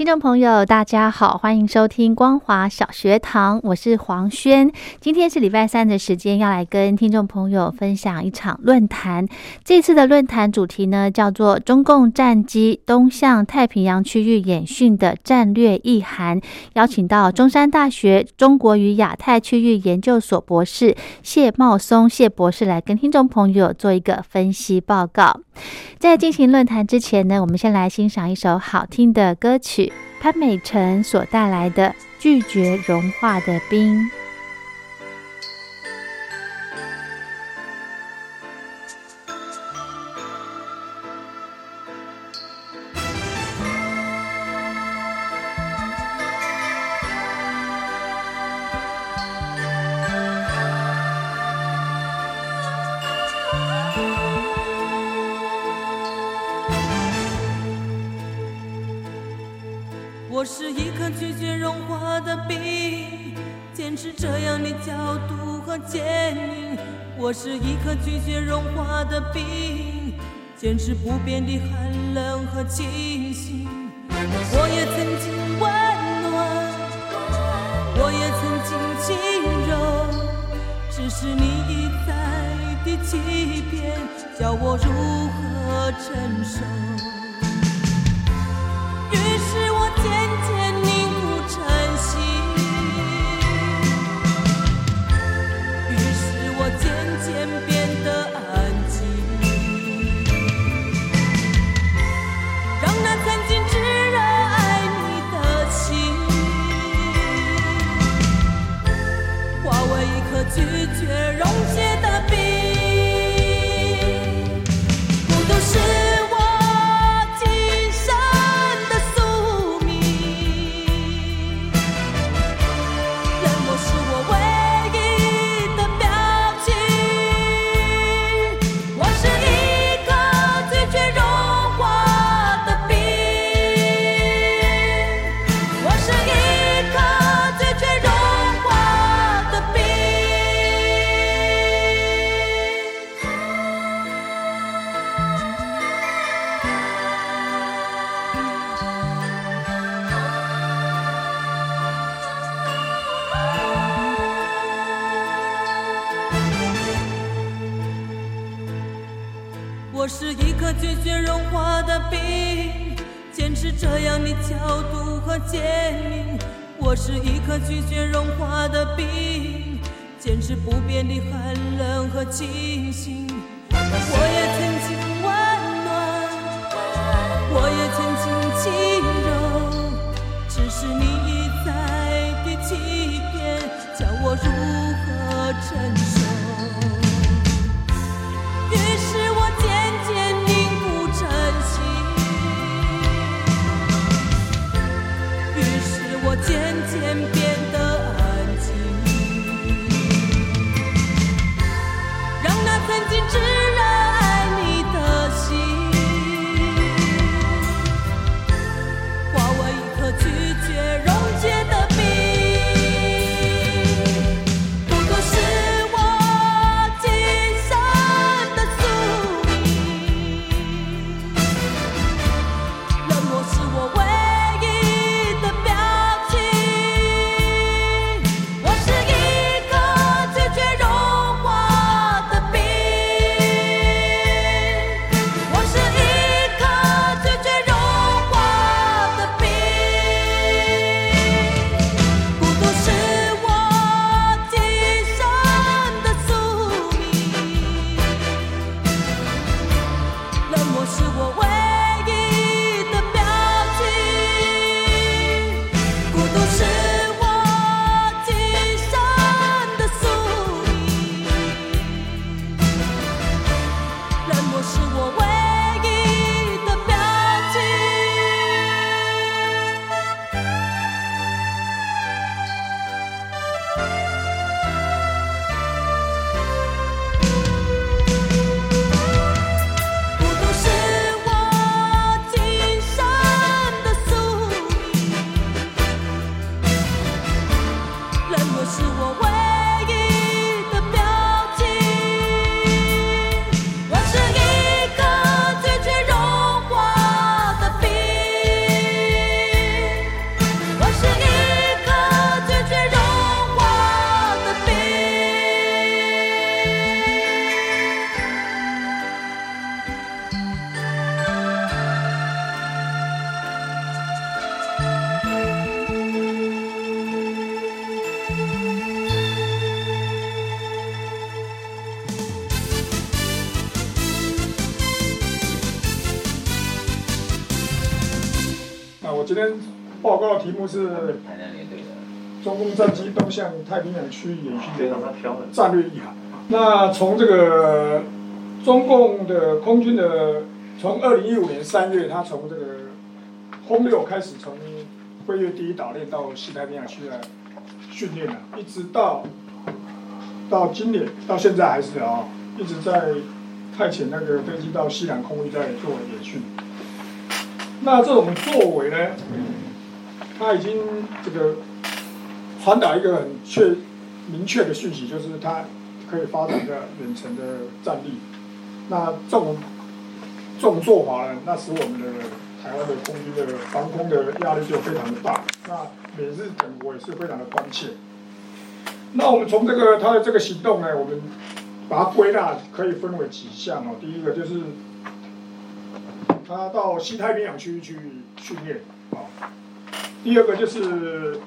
听众朋友，大家好，欢迎收听光华小学堂，我是黄轩。今天是礼拜三的时间，要来跟听众朋友分享一场论坛。这次的论坛主题呢，叫做“中共战机东向太平洋区域演训的战略意涵”，邀请到中山大学中国与亚太区域研究所博士谢茂松谢博士来跟听众朋友做一个分析报告。在进行论坛之前呢，我们先来欣赏一首好听的歌曲，潘美辰所带来的《拒绝融化的冰》。我是一颗拒绝融化的冰，坚持这样的角度和坚硬。我是一颗拒绝融化的冰，坚持不变的寒冷和清醒。我也曾经温暖，我也曾经轻柔，只是你一再的欺骗，叫我如何承受？夜里寒冷和清醒，我也曾经温暖，我也曾经轻柔，只是你一再的欺骗，叫我如何承受？题目是。中共战机东向太平洋区域演训的。战略意涵。那从这个中共的空军的，从二零一五年三月，他从这个轰六开始，从飞越第一岛链到西太平洋区来训练了，一直到到今年到现在还是啊，一直在派遣那个飞机到西南空域在做演训。那这种作为呢，他已经这个传达一个很确明确的讯息，就是他可以发展的远程的战力。那这种这种做法呢，那使我们的台湾的空军的防空的压力就非常的大。那美日等国也是非常的关切。那我们从这个他的这个行动呢，我们把它归纳可以分为几项哦。第一个就是他到西太平洋区去训练啊。第二个就是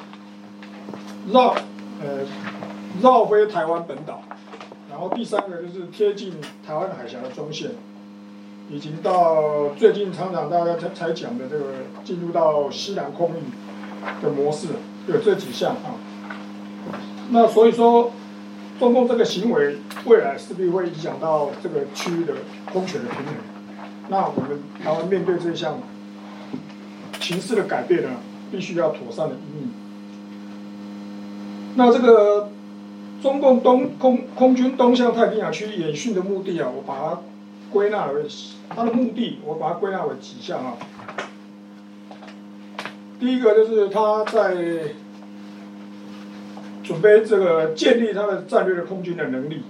绕呃绕飞台湾本岛，然后第三个就是贴近台湾海峡的中线，以及到最近常常大家才才讲的这个进入到西南空域的模式，有这几项啊。那所以说，中共这个行为未来势必会影响到这个区域的空权的平衡。那我们台湾面对这项形势的改变呢，必须要妥善的应应。那这个中共东空空军东向太平洋区演训的目的啊，我把它归纳为它的目的，我把它归纳为几项啊。第一个就是他在准备这个建立他的战略的空军的能力，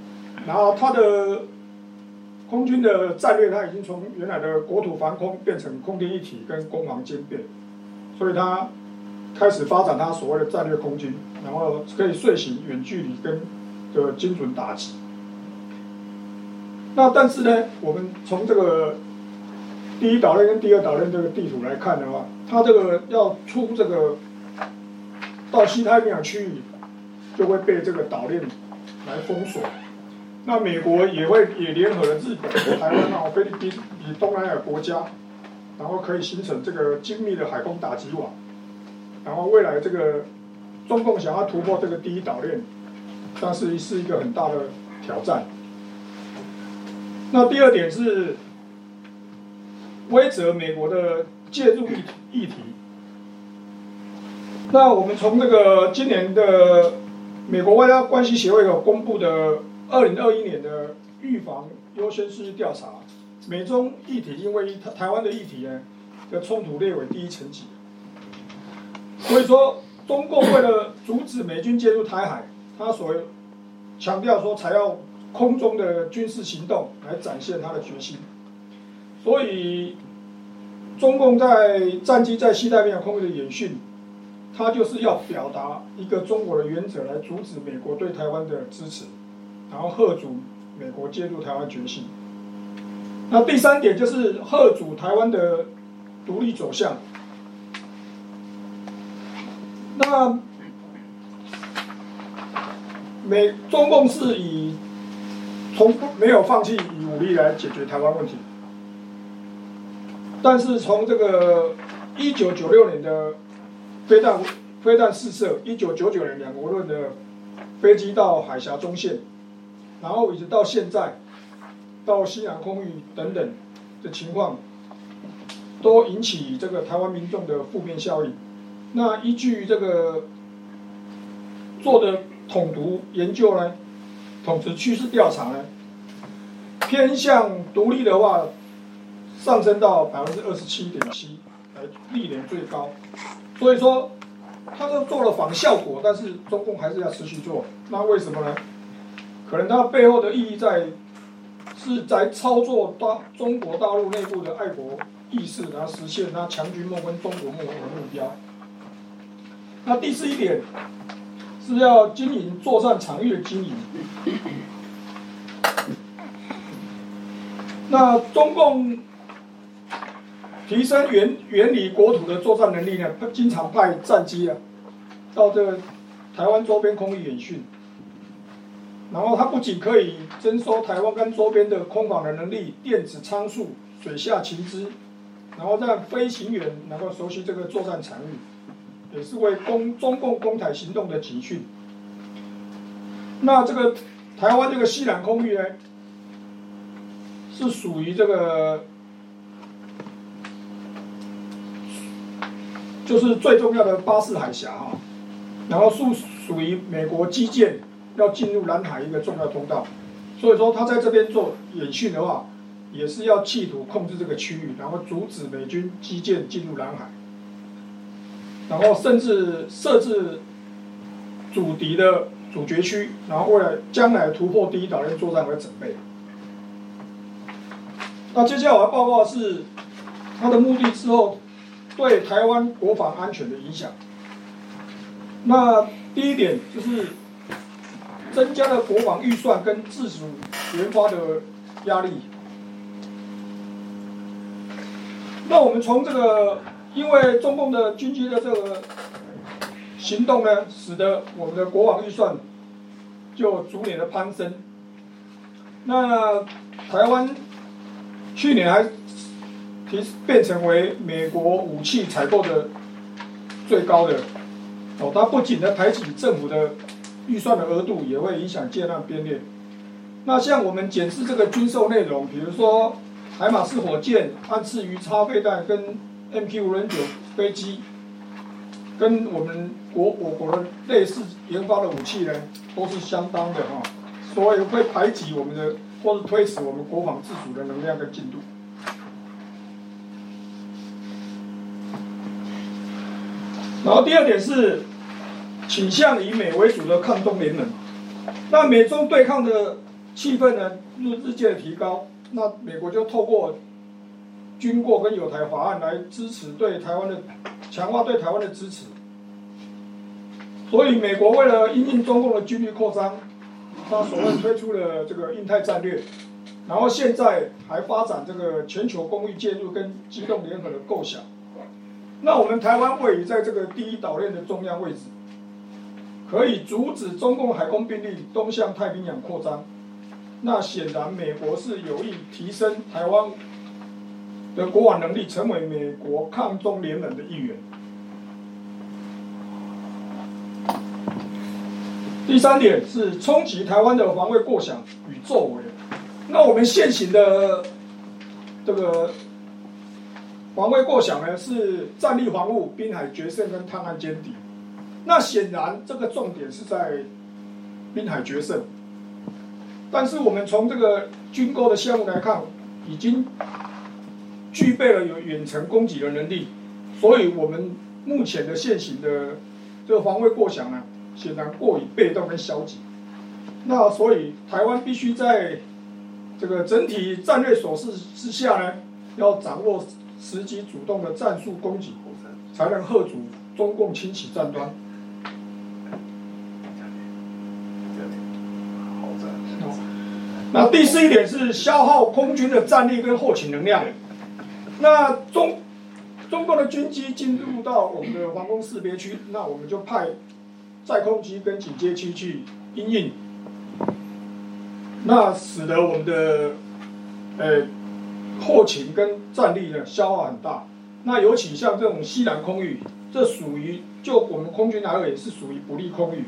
然后他的空军的战略，他已经从原来的国土防空变成空天一体跟攻防兼备，所以他开始发展他所谓的战略空军，然后可以遂行远距离跟的精准打击。那但是呢，我们从这个第一岛链跟第二岛链这个地图来看的话，它这个要出这个到西太平洋区域，就会被这个岛链来封锁。那美国也会也联合了日本、台湾啊、菲律宾以东南亚国家，然后可以形成这个精密的海空打击网。然后未来这个中共想要突破这个第一岛链，但是是一个很大的挑战。那第二点是威慑美国的介入议议题。那我们从这个今年的美国外交关系协会有公布的二零二一年的预防优先事项调查，美中议题因为台台湾的议题呢的冲突列为第一层级。所以说，中共为了阻止美军介入台海，他所强调说，才要空中的军事行动来展现他的决心。所以，中共在战机在西太平洋空域的演训，他就是要表达一个中国的原则，来阻止美国对台湾的支持，然后贺阻美国介入台湾决心。那第三点就是贺主台湾的独立走向。那美中共是以从不没有放弃以武力来解决台湾问题，但是从这个一九九六年的飞弹飞弹试射，一九九九年两国论的飞机到海峡中线，然后一直到现在到西南空域等等的情况，都引起这个台湾民众的负面效应。那依据这个做的统独研究呢，统治趋势调查呢，偏向独立的话，上升到百分之二十七点七，来历年最高。所以说，他都做了反效果，但是中共还是要持续做。那为什么呢？可能它背后的意义在是在操作大中国大陆内部的爱国意识，然后实现他强军梦跟中国梦的目标。那第四一点是要经营作战场域的经营。那中共提升原原理国土的作战能力呢？经常派战机啊到这个台湾周边空域演训，然后它不仅可以征收台湾跟周边的空防的能力、电子参数、水下情资，然后让飞行员能够熟悉这个作战场域，也是为攻中共攻台行动的警讯。那这个台湾这个西南空域呢，是属于这个，就是最重要的巴士海峡哈，然后属属于美国基建要进入南海一个重要通道，所以说他在这边做演训的话，也是要企图控制这个区域，然后阻止美军基建进入南海，然后甚至设置阻敌的。主角区，然后为了将来突破第一岛链作战而准备。那接下来我要报告是他的目的之后对台湾国防安全的影响。那第一点就是增加了国防预算跟自主研发的压力。那我们从这个，因为中共的军机的这个。行动呢，使得我们的国防预算就逐年的攀升。那台湾去年还提变成为美国武器采购的最高的哦，它不仅的排挤政府的预算的额度，也会影响建案编列。那像我们检视这个军售内容，比如说海马式火箭、暗刺鱼叉飞弹跟 MQ 五零九飞机。跟我们国我国的类似研发的武器呢，都是相当的哈，所以会排挤我们的，或是推迟我们国防自主的能量跟进度。然后第二点是倾向以美为主的抗中联盟，那美中对抗的气氛呢日日渐提高，那美国就透过军过跟有台法案来支持对台湾的。强化对台湾的支持，所以美国为了因应中共的军力扩张，他所谓推出了这个印太战略，然后现在还发展这个全球公益介入跟机动联合的构想。那我们台湾位于在这个第一岛链的中央位置，可以阻止中共海空兵力东向太平洋扩张。那显然美国是有意提升台湾。的国防能力成为美国抗中联盟的一员。第三点是冲击台湾的防卫过想与作为。那我们现行的这个防卫过想呢，是战力防务、滨海决胜跟探案歼敌。那显然这个重点是在滨海决胜，但是我们从这个军购的项目来看，已经。具备了有远程攻击的能力，所以我们目前的现行的这个防卫过强呢，显然过于被动跟消极。那所以台湾必须在这个整体战略所势之下呢，要掌握时机主动的战术攻击，才能遏阻中共清洗战端。那第四一点是消耗空军的战力跟后勤能量。那中中共的军机进入到我们的防空识别区，那我们就派载空机跟警戒机去应应，那使得我们的呃后勤跟战力呢消耗很大。那尤其像这种西南空域，这属于就我们空军而言是属于不利空域。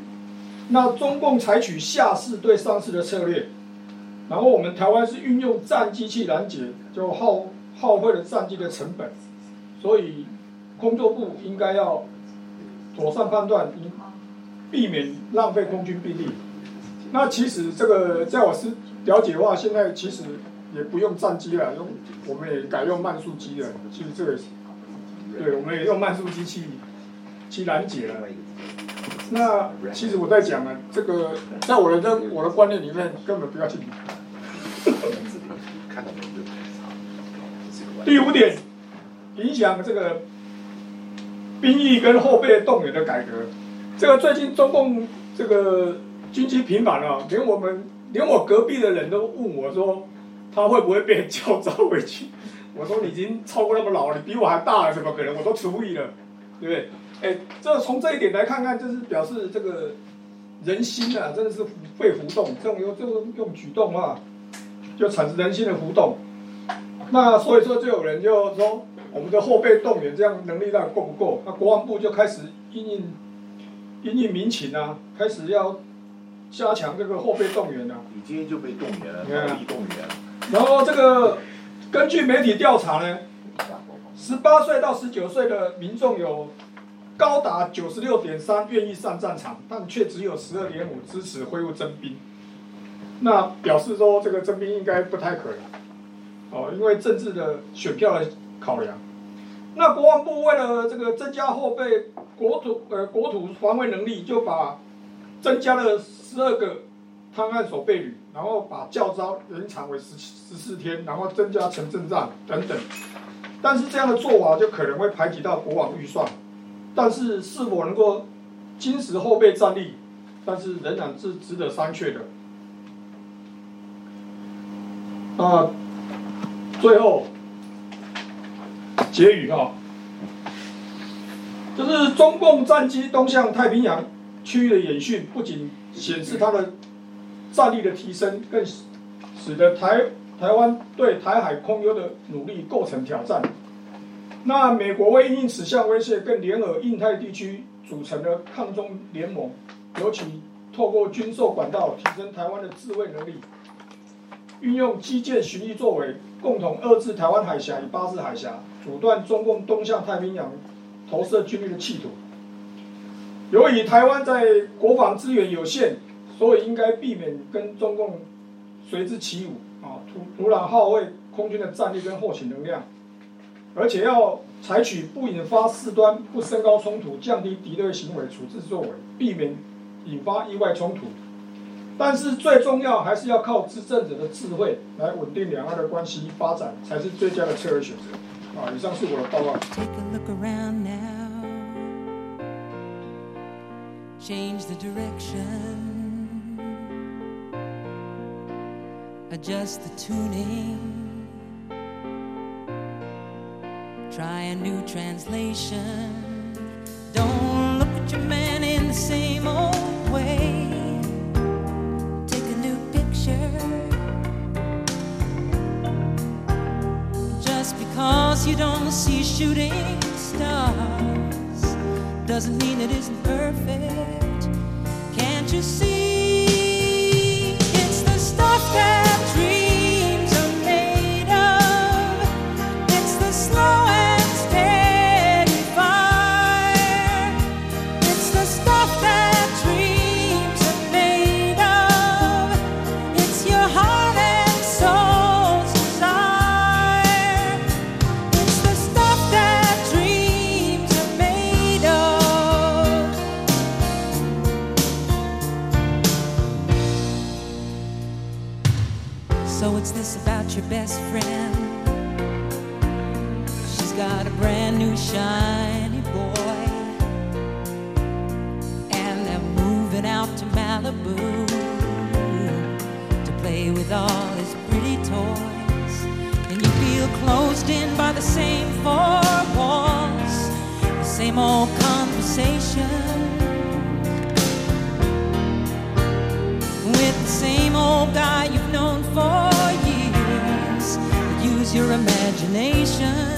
那中共采取下士对上士的策略，然后我们台湾是运用战机去拦截，就耗。耗费了战机的成本，所以工作部应该要妥善判断，避免浪费空军兵力。那其实这个在我是了解的话，现在其实也不用战机了，用我们也改用慢速机了。其实这个，对，我们也用慢速机器去拦截了。那其实我在讲啊，这个在我的这我的观念里面，根本不要去理。第五点，影响这个兵役跟后备动员的改革。这个最近中共这个军机频繁了，连我们连我隔壁的人都问我说，他会不会被叫召回去？我说你已经超过那么老了，你比我还大，怎么可能？我都除役了，对不对？哎，这从这一点来看看，就是表示这个人心啊，真的是会浮动。这种用这种用举动啊，就产生人性的浮动。那所以说就有人就说我们的后备动员这样能力到底够不够？那国防部就开始因应因应民情啊，开始要加强这个后备动员啊。你今天就被动员了，对啊暴力动员了。然后这个根据媒体调查呢，十八岁到十九岁的民众有高达九十六点三愿意上战场，但却只有十二点五支持恢复征兵。那表示说这个征兵应该不太可能，哦，因为政治的选票的考量。那国防部为了这个增加后备国土呃国土防卫能力，就把增加了十二个探案守备旅，然后把教招延长为十十四天，然后增加城镇战等等。但是这样的做法就可能会排挤到国防预算，但是是否能够坚持后备战力，但是仍然是值得商榷的。啊，最后结语哈、就是中共战机东向太平洋区域的演训，不仅显示它的战力的提升，更使得台台湾对台海空优的努力构成挑战。那美国为应此项威胁，更联合印太地区组成了抗中联盟，尤其透过军售管道提升台湾的自卫能力，运用基建巡弋作为，共同遏制台湾海峡与巴士海峡，阻断中共东向太平洋投射军力的企图。由于台湾在国防资源有限，所以应该避免跟中共随之起舞啊，突突然耗费空军的战力跟后勤能量，而且要采取不引发事端、不升高冲突、降低敌对行为处置作为，避免引发意外冲突。但是最重要还是要靠执政者的智慧来稳定两岸的关系发展，才是最佳的策略选择。啊，以上是我的报告。Take a look around now. Change the direction. Adjust the tuning. Try a new translation. Don't look at your man in the same old because you don't see shooting stars doesn't mean it isn't perfect. Can't you see? Shiny boy. And they're moving out to Malibu to play with all his pretty toys. And you feel closed in by the same four walls, the same old conversation. With the same old guy you've known for years. Use your imagination,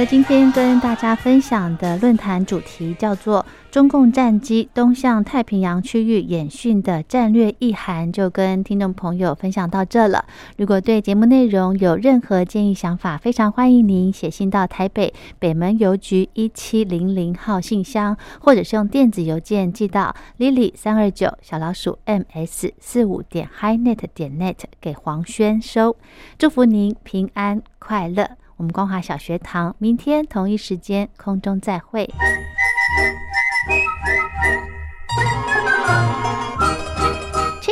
的，今天跟大家分享的论坛主题叫做“中共战机东向太平洋区域演训的战略意涵”，就跟听众朋友分享到这了。如果对节目内容有任何建议想法，非常欢迎您写信到台北北门邮局一七零零号信箱，或者是用电子邮件寄到 lily 三二九小老鼠 ms 四五点 HiNet 点 net 给黄轩收。祝福您平安快乐。我们光华小学堂明天同一时间空中再会。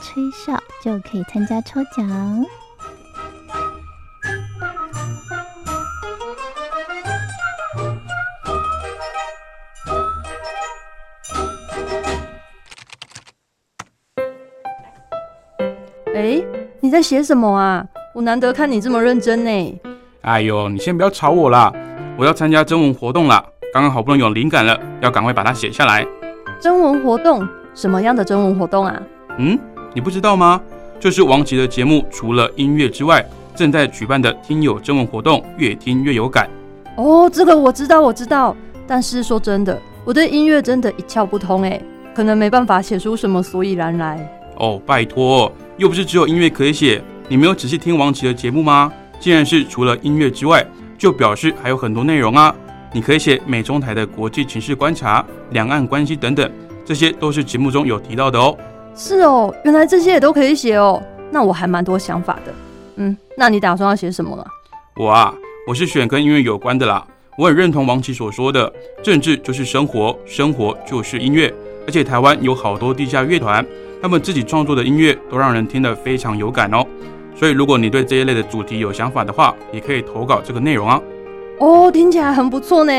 吹哨，就可以参加抽奖。哎，你在写什么啊？我难得看你这么认真呢。哎呦，你先不要吵我啦！我要参加征文活动啦，刚刚好不容易有灵感了，要赶快把它写下来。征文活动？什么样的征文活动啊？嗯，你不知道吗？就是王琦的节目，除了音乐之外，正在举办的听友征文活动，越听越有感。哦，这个我知道，我知道。但是说真的，我对音乐真的一窍不通哎，可能没办法写出什么所以然来。哦，拜托，又不是只有音乐可以写。你没有仔细听王琦的节目吗？既然是除了音乐之外，就表示还有很多内容啊。你可以写美中台的国际情势观察、两岸关系等等，这些都是节目中有提到的哦。是哦，原来这些也都可以写哦。那我还蛮多想法的。嗯，那你打算要写什么啊？我啊，我是选跟音乐有关的啦。我很认同王琦所说的，政治就是生活，生活就是音乐。而且台湾有好多地下乐团，他们自己创作的音乐都让人听得非常有感哦。所以如果你对这一类的主题有想法的话，也可以投稿这个内容啊。哦，听起来很不错呢。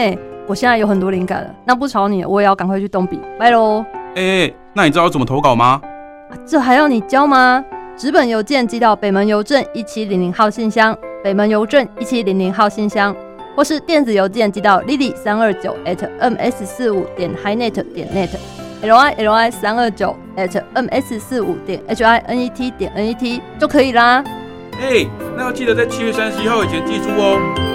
我现在有很多灵感了。那不吵你，我也要赶快去动笔，拜喽。哎、那你知道怎么投稿吗？啊这还要你教吗？纸本邮件寄到北门邮政一七零零号信箱，北门邮政一七零零号信箱，或是电子邮件寄到 lily 三二九 at ms 四五点 highnet 点 net，l i l i 三二九 at ms 四五点 h i n e t 点 n e t 就可以啦。哎，那要记得在七月三十一号以前寄出哦。